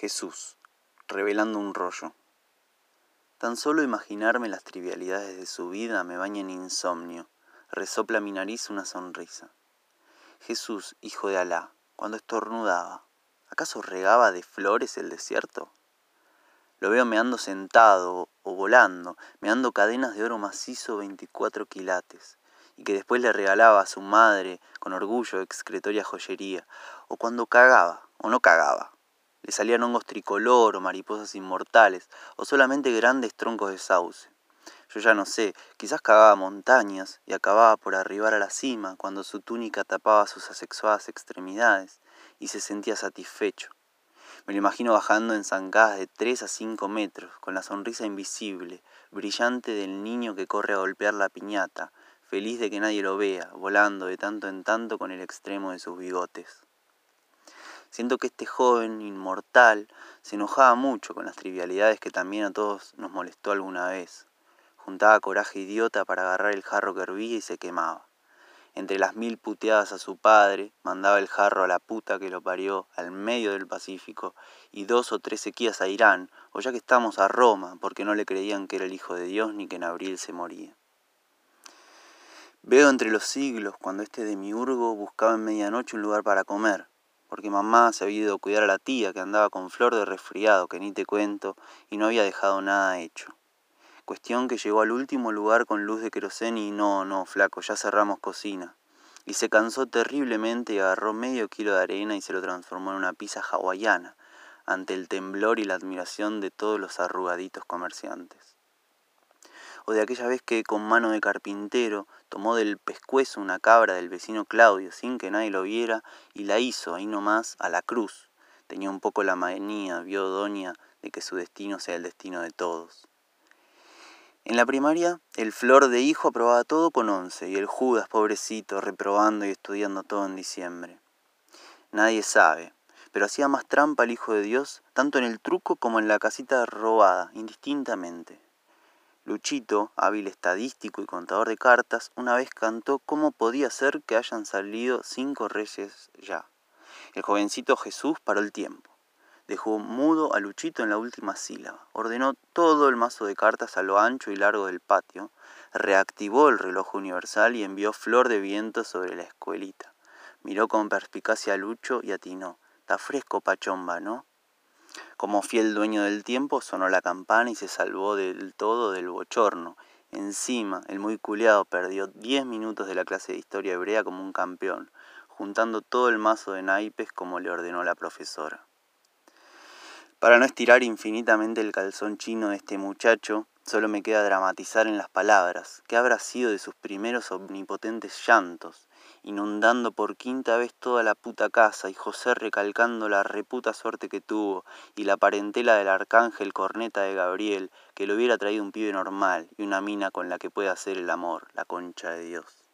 Jesús, revelando un rollo. Tan solo imaginarme las trivialidades de su vida me baña en insomnio, resopla mi nariz una sonrisa. Jesús, hijo de Alá, cuando estornudaba, ¿acaso regaba de flores el desierto? Lo veo meando sentado o volando, meando cadenas de oro macizo 24 quilates, y que después le regalaba a su madre con orgullo excretoria joyería, o cuando cagaba o no cagaba, le salían hongos tricolor o mariposas inmortales, o solamente grandes troncos de sauce. Yo ya no sé, quizás cagaba montañas y acababa por arribar a la cima cuando su túnica tapaba sus asexuadas extremidades y se sentía satisfecho. Me lo imagino bajando en zancadas de tres a cinco metros, con la sonrisa invisible, brillante del niño que corre a golpear la piñata, feliz de que nadie lo vea, volando de tanto en tanto con el extremo de sus bigotes. Siento que este joven inmortal se enojaba mucho con las trivialidades que también a todos nos molestó alguna vez. Juntaba coraje idiota para agarrar el jarro que hervía y se quemaba. Entre las mil puteadas a su padre, mandaba el jarro a la puta que lo parió al medio del Pacífico y dos o tres sequías a Irán, o ya que estamos a Roma, porque no le creían que era el Hijo de Dios ni que en abril se moría. Veo entre los siglos cuando este demiurgo buscaba en medianoche un lugar para comer, porque mamá se había ido a cuidar a la tía que andaba con flor de resfriado, que ni te cuento, y no había dejado nada hecho. Cuestión que llegó al último lugar con luz de querosén y no, no, flaco, ya cerramos cocina. Y se cansó terriblemente y agarró medio kilo de arena y se lo transformó en una pizza hawaiana, ante el temblor y la admiración de todos los arrugaditos comerciantes o de aquella vez que con mano de carpintero tomó del pescuezo una cabra del vecino Claudio sin que nadie lo viera y la hizo ahí nomás a la cruz. Tenía un poco la manía, vio doña, de que su destino sea el destino de todos. En la primaria, el Flor de Hijo aprobaba todo con once y el Judas, pobrecito, reprobando y estudiando todo en diciembre. Nadie sabe, pero hacía más trampa el Hijo de Dios, tanto en el truco como en la casita robada, indistintamente. Luchito, hábil estadístico y contador de cartas, una vez cantó cómo podía ser que hayan salido cinco reyes ya. El jovencito Jesús paró el tiempo. Dejó mudo a Luchito en la última sílaba. Ordenó todo el mazo de cartas a lo ancho y largo del patio. Reactivó el reloj universal y envió flor de viento sobre la escuelita. Miró con perspicacia a Lucho y atinó. Está fresco, pachomba, ¿no? Como fiel dueño del tiempo, sonó la campana y se salvó del todo del bochorno. Encima, el muy culeado perdió diez minutos de la clase de historia hebrea como un campeón, juntando todo el mazo de naipes como le ordenó la profesora. Para no estirar infinitamente el calzón chino de este muchacho, solo me queda dramatizar en las palabras, qué habrá sido de sus primeros omnipotentes llantos, inundando por quinta vez toda la puta casa y José recalcando la reputa suerte que tuvo y la parentela del arcángel corneta de Gabriel que le hubiera traído un pibe normal y una mina con la que pueda hacer el amor, la concha de Dios.